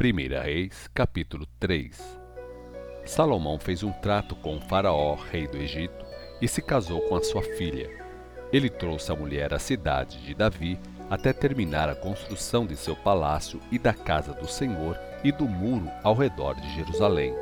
1 Reis, capítulo 3 Salomão fez um trato com o faraó, rei do Egito, e se casou com a sua filha. Ele trouxe a mulher à cidade de Davi até terminar a construção de seu palácio e da casa do Senhor e do muro ao redor de Jerusalém.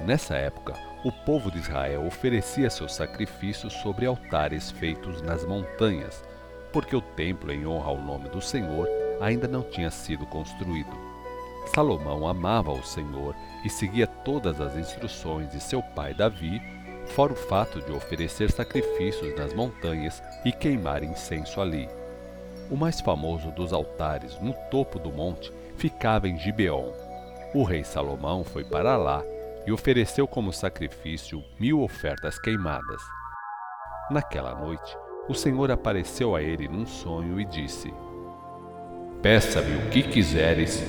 Nessa época, o povo de Israel oferecia seus sacrifícios sobre altares feitos nas montanhas, porque o templo em honra ao nome do Senhor ainda não tinha sido construído. Salomão amava o Senhor e seguia todas as instruções de seu pai Davi, fora o fato de oferecer sacrifícios nas montanhas e queimar incenso ali. O mais famoso dos altares, no topo do monte, ficava em Gibeon. O rei Salomão foi para lá e ofereceu como sacrifício mil ofertas queimadas. Naquela noite, o Senhor apareceu a ele num sonho e disse: Peça-me o que quiseres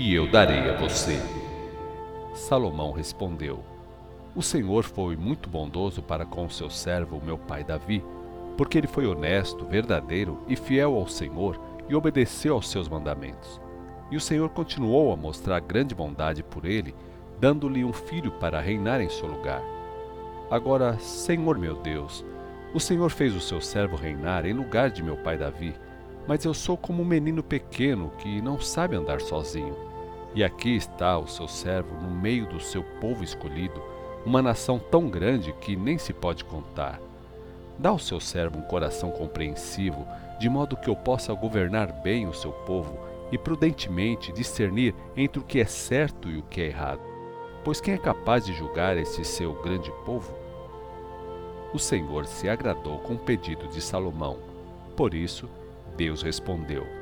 e eu darei a você. Salomão respondeu: O Senhor foi muito bondoso para com seu servo, meu pai Davi, porque ele foi honesto, verdadeiro e fiel ao Senhor e obedeceu aos seus mandamentos. E o Senhor continuou a mostrar grande bondade por ele, dando-lhe um filho para reinar em seu lugar. Agora, Senhor meu Deus, o Senhor fez o seu servo reinar em lugar de meu pai Davi, mas eu sou como um menino pequeno que não sabe andar sozinho. E aqui está o seu servo no meio do seu povo escolhido, uma nação tão grande que nem se pode contar. Dá ao seu servo um coração compreensivo, de modo que eu possa governar bem o seu povo e prudentemente discernir entre o que é certo e o que é errado. Pois quem é capaz de julgar esse seu grande povo? O Senhor se agradou com o pedido de Salomão. Por isso, Deus respondeu: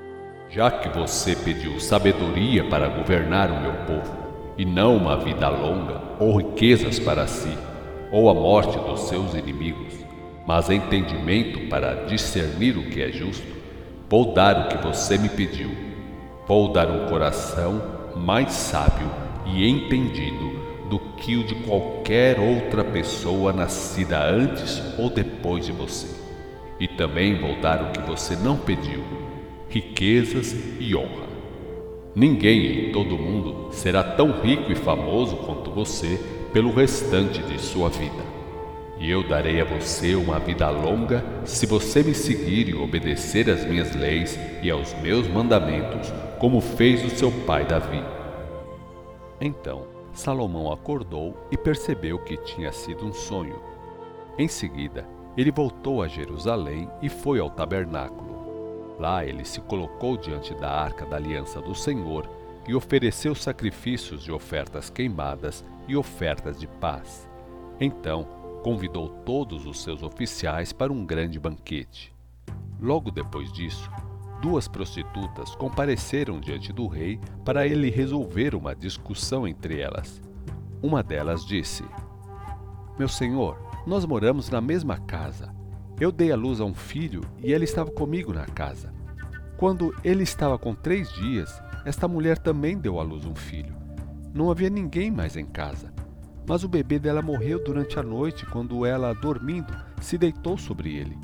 já que você pediu sabedoria para governar o meu povo, e não uma vida longa, ou riquezas para si, ou a morte dos seus inimigos, mas entendimento para discernir o que é justo, vou dar o que você me pediu. Vou dar um coração mais sábio e entendido do que o de qualquer outra pessoa nascida antes ou depois de você. E também vou dar o que você não pediu riquezas e honra. Ninguém em todo o mundo será tão rico e famoso quanto você pelo restante de sua vida. E eu darei a você uma vida longa se você me seguir e obedecer às minhas leis e aos meus mandamentos, como fez o seu pai Davi. Então Salomão acordou e percebeu que tinha sido um sonho. Em seguida, ele voltou a Jerusalém e foi ao tabernáculo. Lá ele se colocou diante da arca da aliança do Senhor e ofereceu sacrifícios de ofertas queimadas e ofertas de paz. Então convidou todos os seus oficiais para um grande banquete. Logo depois disso, duas prostitutas compareceram diante do rei para ele resolver uma discussão entre elas. Uma delas disse: Meu senhor, nós moramos na mesma casa eu dei à luz a um filho e ele estava comigo na casa. Quando ele estava com três dias, esta mulher também deu à luz um filho. Não havia ninguém mais em casa. Mas o bebê dela morreu durante a noite quando ela, dormindo, se deitou sobre ele.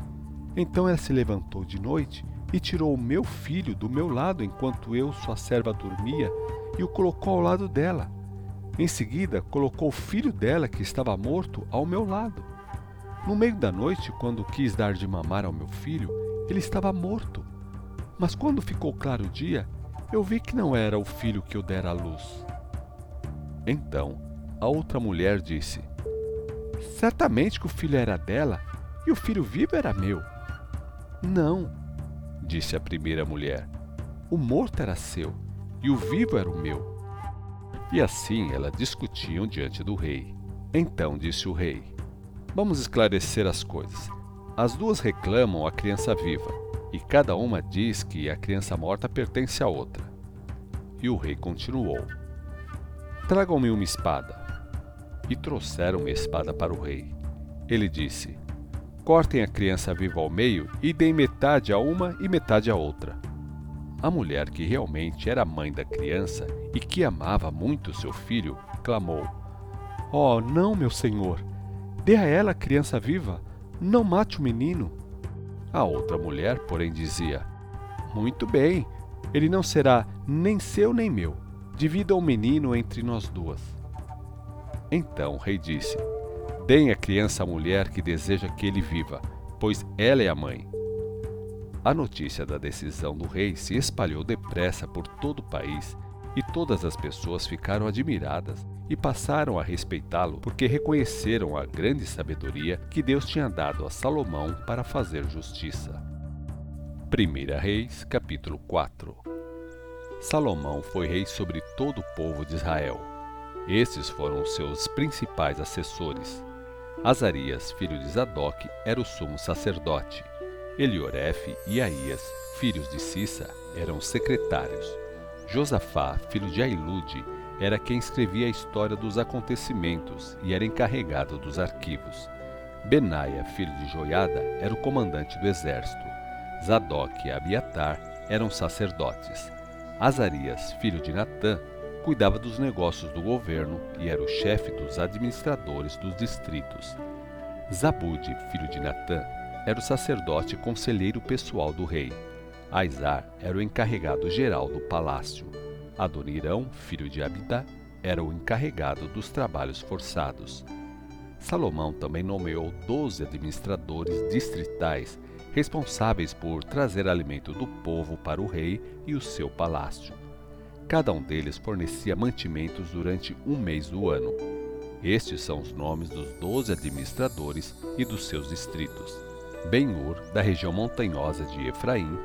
Então ela se levantou de noite e tirou o meu filho do meu lado enquanto eu, sua serva, dormia e o colocou ao lado dela. Em seguida, colocou o filho dela, que estava morto, ao meu lado. No meio da noite, quando quis dar de mamar ao meu filho, ele estava morto. Mas quando ficou claro o dia, eu vi que não era o filho que eu dera à luz. Então, a outra mulher disse: Certamente que o filho era dela e o filho vivo era meu. Não, disse a primeira mulher. O morto era seu e o vivo era o meu. E assim elas discutiam diante do rei. Então disse o rei: Vamos esclarecer as coisas. As duas reclamam a criança viva, e cada uma diz que a criança morta pertence à outra. E o rei continuou: Tragam-me uma espada. E trouxeram uma espada para o rei. Ele disse: Cortem a criança viva ao meio e deem metade a uma e metade a outra. A mulher, que realmente era mãe da criança e que amava muito seu filho, clamou: Oh, não, meu senhor! Dê a ela a criança viva, não mate o menino. A outra mulher, porém, dizia: Muito bem, ele não será nem seu nem meu, Divida o menino entre nós duas. Então o rei disse: Deem a criança à mulher que deseja que ele viva, pois ela é a mãe. A notícia da decisão do rei se espalhou depressa por todo o país e todas as pessoas ficaram admiradas e passaram a respeitá-lo porque reconheceram a grande sabedoria que Deus tinha dado a Salomão para fazer justiça. 1 Reis, capítulo 4 Salomão foi rei sobre todo o povo de Israel. Estes foram seus principais assessores. Azarias, filho de Zadok, era o sumo sacerdote. Elioref e Aías, filhos de Cissa, eram secretários. Josafá, filho de Ailude, era quem escrevia a história dos acontecimentos e era encarregado dos arquivos. Benaia, filho de Joiada, era o comandante do exército. Zadok e Abiatar eram sacerdotes. Azarias, filho de Natã, cuidava dos negócios do governo e era o chefe dos administradores dos distritos. Zabude, filho de Natã, era o sacerdote conselheiro pessoal do rei. Aizar era o encarregado geral do palácio. Adonirão, filho de Abidá, era o encarregado dos trabalhos forçados. Salomão também nomeou doze administradores distritais responsáveis por trazer alimento do povo para o rei e o seu palácio. Cada um deles fornecia mantimentos durante um mês do ano. Estes são os nomes dos doze administradores e dos seus distritos. Ben-Ur, da região montanhosa de Efraim,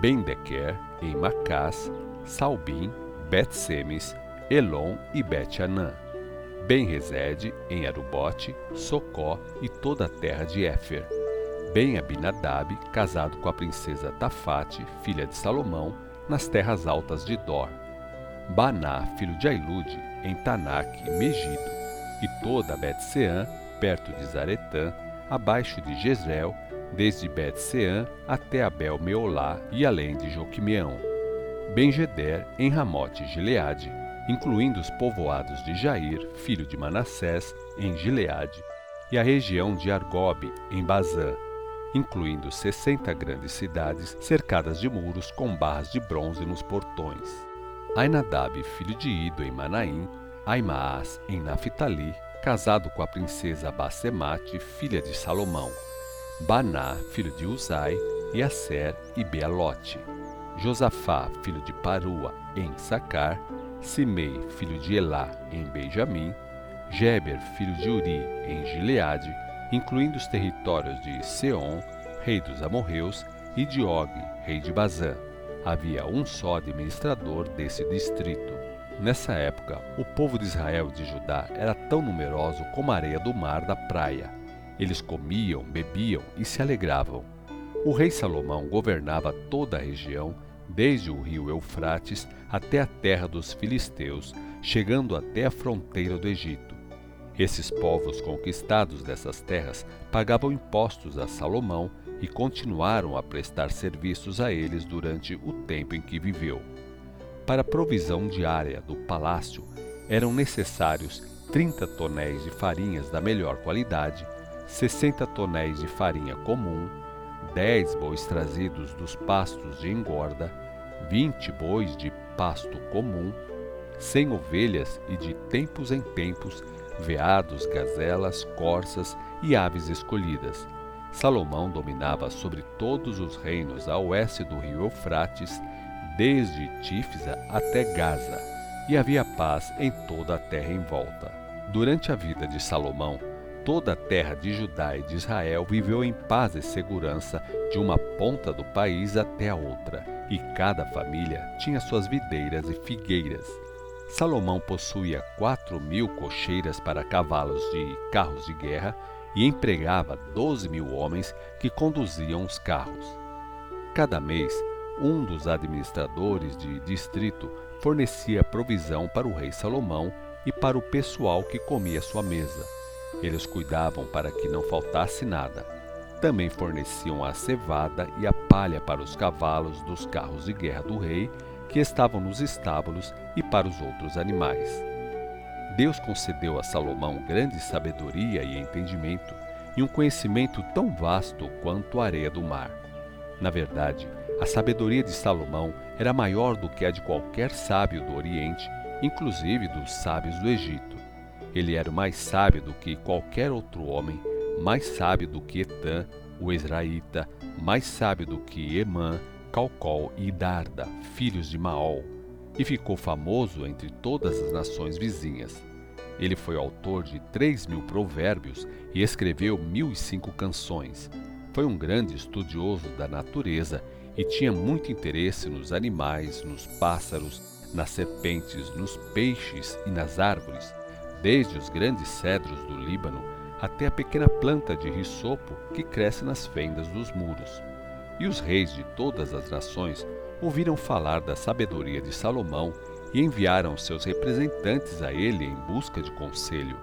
Ben-Dequer, em Macás, Salbim, Bet-Semes, Elon e Bet-Anã. Ben-Rezede, em Arubote, Socó e toda a terra de Éfer. Ben-Abinadab, casado com a princesa Tafate, filha de Salomão, nas terras altas de Dor. Baná, filho de Ailude, em Tanak, Megido, e toda Bet-Seã, perto de Zaretã, abaixo de Jezreel, desde Bet-Seã até Abel Meolá e além de Joquimeão. Ben-Geder, em Ramote Gileade, incluindo os povoados de Jair, filho de Manassés, em Gileade, e a região de Argobe, em Bazã, incluindo sessenta grandes cidades cercadas de muros com barras de bronze nos portões. Ainadab, filho de Ido, em Manaim, Aimaas, em Naphtali, casado com a princesa Basemate, filha de Salomão, Baná, filho de Uzai, e Aser e Bealote, Josafá, filho de Parua, em Sacar, Simei, filho de Elá, em Benjamim, Geber, filho de Uri, em Gileade, incluindo os territórios de Seom, rei dos amorreus, e de Og, rei de Bazã. Havia um só administrador desse distrito. Nessa época, o povo de Israel e de Judá era tão numeroso como a areia do mar da praia eles comiam, bebiam e se alegravam. O rei Salomão governava toda a região, desde o rio Eufrates até a terra dos filisteus, chegando até a fronteira do Egito. Esses povos conquistados dessas terras pagavam impostos a Salomão e continuaram a prestar serviços a eles durante o tempo em que viveu. Para a provisão diária do palácio, eram necessários 30 tonéis de farinhas da melhor qualidade 60 tonéis de farinha comum, 10 bois trazidos dos pastos de engorda, 20 bois de pasto comum, 100 ovelhas e de tempos em tempos veados, gazelas, corças e aves escolhidas. Salomão dominava sobre todos os reinos a oeste do rio Eufrates, desde Tífisa até Gaza, e havia paz em toda a terra em volta. Durante a vida de Salomão, toda a terra de Judá e de Israel viveu em paz e segurança de uma ponta do país até a outra, e cada família tinha suas videiras e figueiras. Salomão possuía quatro mil cocheiras para cavalos de carros de guerra e empregava doze mil homens que conduziam os carros. Cada mês, um dos administradores de distrito fornecia provisão para o rei Salomão e para o pessoal que comia sua mesa eles cuidavam para que não faltasse nada. Também forneciam a cevada e a palha para os cavalos dos carros de guerra do rei, que estavam nos estábulos, e para os outros animais. Deus concedeu a Salomão grande sabedoria e entendimento, e um conhecimento tão vasto quanto a areia do mar. Na verdade, a sabedoria de Salomão era maior do que a de qualquer sábio do Oriente inclusive dos sábios do Egito. Ele era mais sábio do que qualquer outro homem, mais sábio do que Etã, o Israelita, mais sábio do que Emã, Calcol e Darda, filhos de Maol, e ficou famoso entre todas as nações vizinhas. Ele foi autor de três mil provérbios e escreveu mil e cinco canções. Foi um grande estudioso da natureza e tinha muito interesse nos animais, nos pássaros, nas serpentes, nos peixes e nas árvores, desde os grandes cedros do Líbano até a pequena planta de risopo que cresce nas fendas dos muros. E os reis de todas as nações ouviram falar da sabedoria de Salomão e enviaram seus representantes a ele em busca de conselho.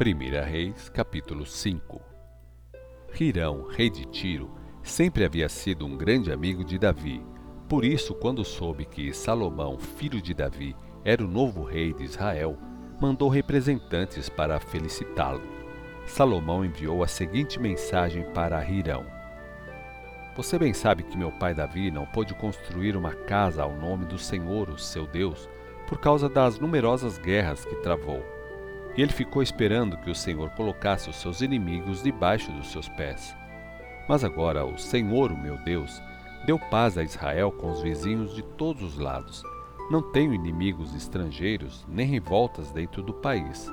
1 Reis, capítulo 5 Hirão, rei de Tiro, sempre havia sido um grande amigo de Davi. Por isso, quando soube que Salomão, filho de Davi, era o novo rei de Israel, mandou representantes para felicitá-lo. Salomão enviou a seguinte mensagem para Hirão: Você bem sabe que meu pai Davi não pôde construir uma casa ao nome do Senhor, o seu Deus, por causa das numerosas guerras que travou. E ele ficou esperando que o Senhor colocasse os seus inimigos debaixo dos seus pés. Mas agora o Senhor, o meu Deus, deu paz a Israel com os vizinhos de todos os lados. Não tenho inimigos estrangeiros, nem revoltas dentro do país.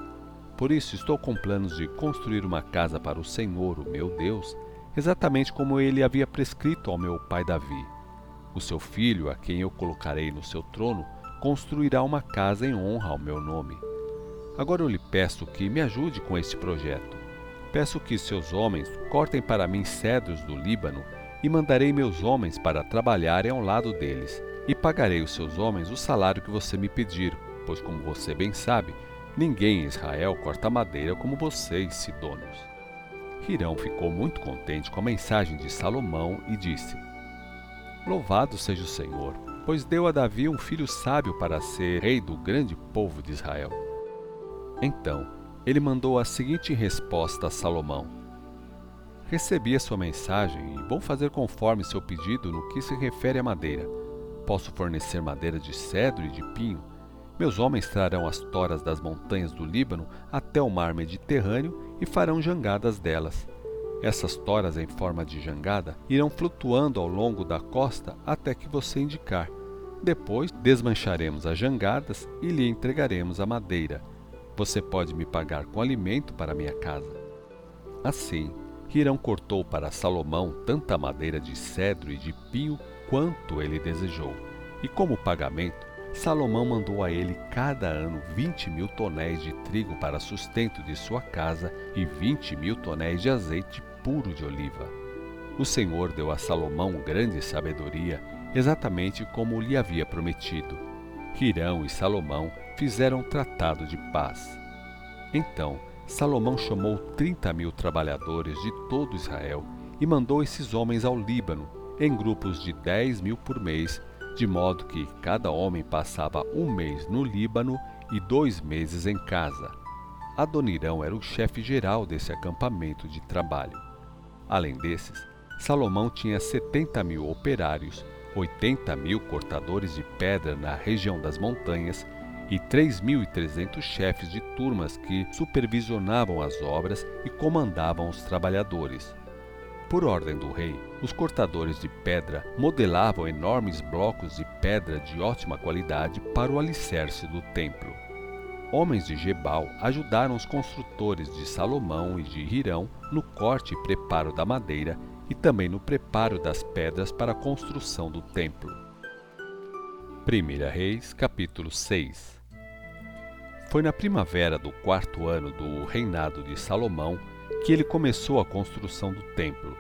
Por isso estou com planos de construir uma casa para o Senhor, o meu Deus, exatamente como ele havia prescrito ao meu pai Davi. O seu filho, a quem eu colocarei no seu trono, construirá uma casa em honra ao meu nome. Agora eu lhe peço que me ajude com este projeto. Peço que seus homens cortem para mim cedros do Líbano e mandarei meus homens para trabalharem ao lado deles, e pagarei os seus homens o salário que você me pedir, pois, como você bem sabe, ninguém em Israel corta madeira como vocês, sidônios. Hirão ficou muito contente com a mensagem de Salomão e disse: Louvado seja o Senhor, pois deu a Davi um filho sábio para ser rei do grande povo de Israel. Então, ele mandou a seguinte resposta a Salomão: Recebi a sua mensagem e vou fazer conforme seu pedido no que se refere à madeira. Posso fornecer madeira de cedro e de pinho. Meus homens trarão as toras das montanhas do Líbano até o mar Mediterrâneo e farão jangadas delas. Essas toras em forma de jangada irão flutuando ao longo da costa até que você indicar. Depois desmancharemos as jangadas e lhe entregaremos a madeira. Você pode me pagar com alimento para minha casa. Assim, Hirão cortou para Salomão tanta madeira de cedro e de pinho quanto ele desejou. E como pagamento, Salomão mandou a ele cada ano vinte mil tonéis de trigo para sustento de sua casa e vinte mil tonéis de azeite puro de oliva. O Senhor deu a Salomão grande sabedoria, exatamente como lhe havia prometido. Hirão e Salomão fizeram um tratado de paz. Então, Salomão chamou trinta mil trabalhadores de todo Israel e mandou esses homens ao Líbano, em grupos de dez mil por mês, de modo que cada homem passava um mês no Líbano e dois meses em casa. Adonirão era o chefe geral desse acampamento de trabalho. Além desses, Salomão tinha setenta mil operários, oitenta mil cortadores de pedra na região das montanhas e 3.300 chefes de turmas que supervisionavam as obras e comandavam os trabalhadores. Por ordem do rei, os cortadores de pedra modelavam enormes blocos de pedra de ótima qualidade para o alicerce do templo. Homens de Gebal ajudaram os construtores de Salomão e de Hirão no corte e preparo da madeira e também no preparo das pedras para a construção do templo. 1 Reis, capítulo 6 foi na primavera do quarto ano do reinado de Salomão que ele começou a construção do templo.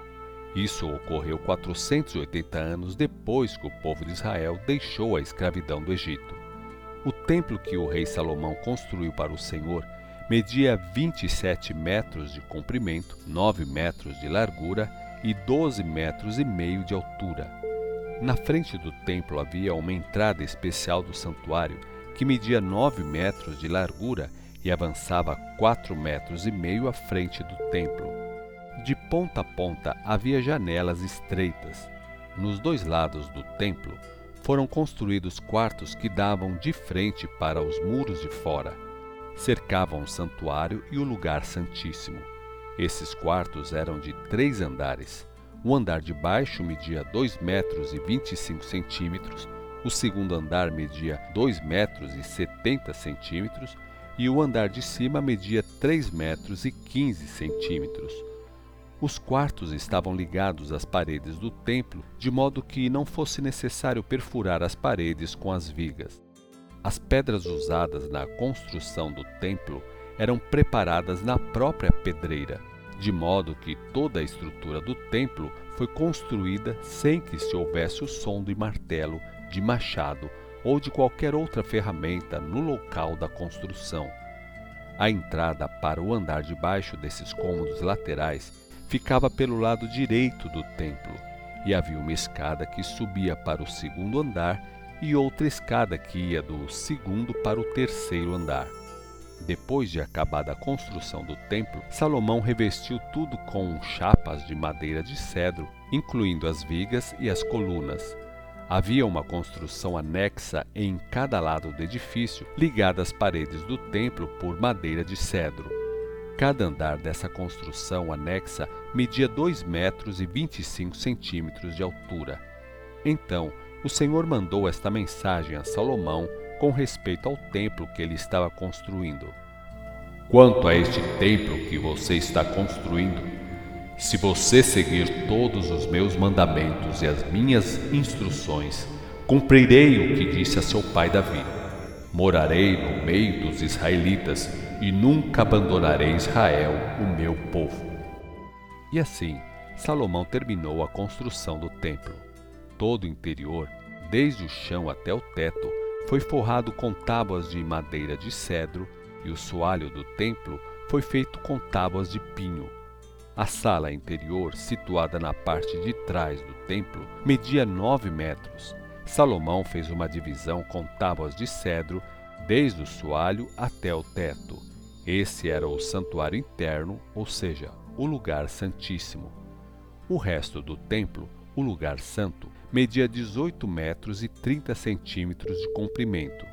Isso ocorreu 480 anos depois que o povo de Israel deixou a escravidão do Egito. O templo que o rei Salomão construiu para o Senhor media 27 metros de comprimento, 9 metros de largura e 12 metros e meio de altura. Na frente do templo havia uma entrada especial do santuário que media nove metros de largura e avançava quatro metros e meio à frente do templo. De ponta a ponta havia janelas estreitas. Nos dois lados do templo, foram construídos quartos que davam de frente para os muros de fora. Cercavam o santuário e o lugar santíssimo. Esses quartos eram de três andares. O andar de baixo media 2 metros e 25 centímetros, o segundo andar media 2 metros e 70 centímetros e o andar de cima media 3 metros e 15 centímetros. Os quartos estavam ligados às paredes do templo, de modo que não fosse necessário perfurar as paredes com as vigas. As pedras usadas na construção do templo eram preparadas na própria pedreira, de modo que toda a estrutura do templo foi construída sem que se houvesse o som de martelo, de machado ou de qualquer outra ferramenta no local da construção. A entrada para o andar de baixo desses cômodos laterais ficava pelo lado direito do templo, e havia uma escada que subia para o segundo andar e outra escada que ia do segundo para o terceiro andar. Depois de acabada a construção do templo, Salomão revestiu tudo com chapas de madeira de cedro, incluindo as vigas e as colunas. Havia uma construção anexa em cada lado do edifício, ligada às paredes do templo por madeira de cedro. Cada andar dessa construção anexa media 2 metros e 25 centímetros de altura. Então, o Senhor mandou esta mensagem a Salomão com respeito ao templo que ele estava construindo. Quanto a este templo que você está construindo, se você seguir todos os meus mandamentos e as minhas instruções, cumprirei o que disse a seu pai Davi. Morarei no meio dos israelitas e nunca abandonarei Israel, o meu povo. E assim, Salomão terminou a construção do templo. Todo o interior, desde o chão até o teto, foi forrado com tábuas de madeira de cedro, e o soalho do templo foi feito com tábuas de pinho. A sala interior, situada na parte de trás do templo, media nove metros. Salomão fez uma divisão com tábuas de cedro, desde o soalho até o teto esse era o santuário interno, ou seja, o lugar santíssimo. O resto do templo, o lugar santo, media 18 metros e 30 centímetros de comprimento.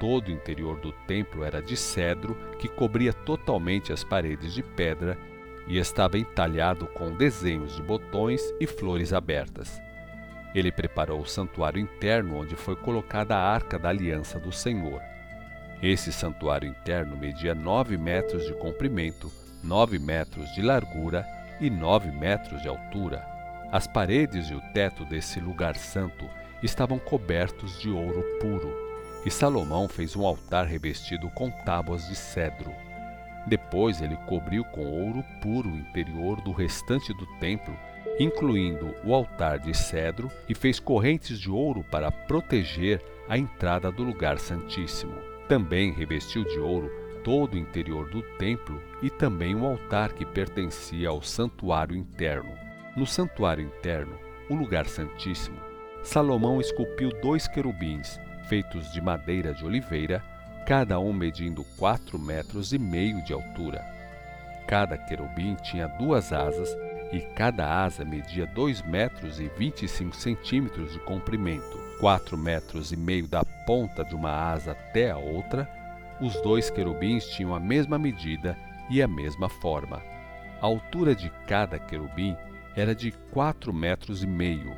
Todo o interior do templo era de cedro que cobria totalmente as paredes de pedra e estava entalhado com desenhos de botões e flores abertas. Ele preparou o santuário interno onde foi colocada a arca da aliança do Senhor. Esse santuário interno media 9 metros de comprimento, 9 metros de largura e 9 metros de altura. As paredes e o teto desse lugar santo estavam cobertos de ouro puro, e Salomão fez um altar revestido com tábuas de cedro. Depois ele cobriu com ouro puro o interior do restante do templo, incluindo o altar de cedro, e fez correntes de ouro para proteger a entrada do lugar santíssimo. Também revestiu de ouro todo o interior do templo e também o altar que pertencia ao santuário interno. No santuário interno, o lugar santíssimo, Salomão esculpiu dois querubins, feitos de madeira de oliveira, cada um medindo quatro metros e meio de altura. Cada querubim tinha duas asas e cada asa media dois metros e vinte e cinco centímetros de comprimento quatro metros e meio da ponta de uma asa até a outra, os dois querubins tinham a mesma medida e a mesma forma. A altura de cada querubim era de quatro metros e meio.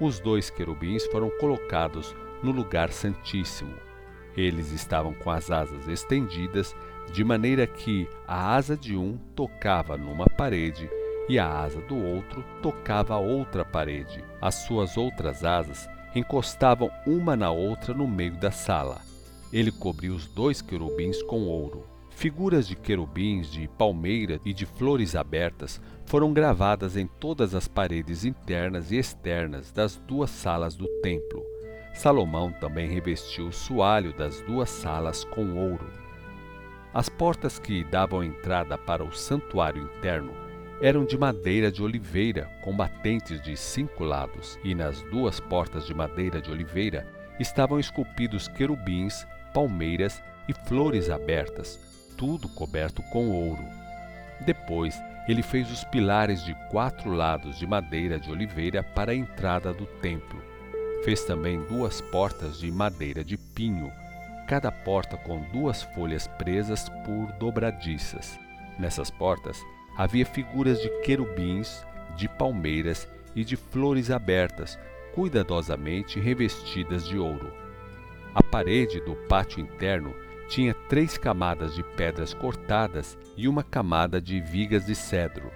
Os dois querubins foram colocados no lugar santíssimo. Eles estavam com as asas estendidas, de maneira que a asa de um tocava numa parede e a asa do outro tocava outra parede. As suas outras asas encostavam uma na outra no meio da sala. Ele cobriu os dois querubins com ouro. Figuras de querubins, de palmeira e de flores abertas foram gravadas em todas as paredes internas e externas das duas salas do templo. Salomão também revestiu o soalho das duas salas com ouro. As portas que davam entrada para o santuário interno eram de madeira de oliveira, com batentes de cinco lados, e nas duas portas de madeira de oliveira estavam esculpidos querubins, palmeiras e flores abertas, tudo coberto com ouro. Depois, ele fez os pilares de quatro lados de madeira de oliveira para a entrada do templo. Fez também duas portas de madeira de pinho, cada porta com duas folhas presas por dobradiças. Nessas portas havia figuras de querubins, de palmeiras e de flores abertas, cuidadosamente revestidas de ouro. A parede do pátio interno tinha três camadas de pedras cortadas e uma camada de vigas de cedro.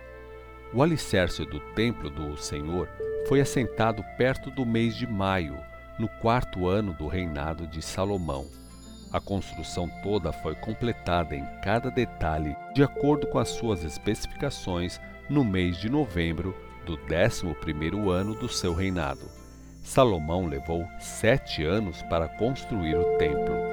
O alicerce do templo do Senhor foi assentado perto do mês de maio, no quarto ano do reinado de Salomão. A construção toda foi completada em cada detalhe de acordo com as suas especificações no mês de novembro do décimo primeiro ano do seu reinado. Salomão levou sete anos para construir o templo.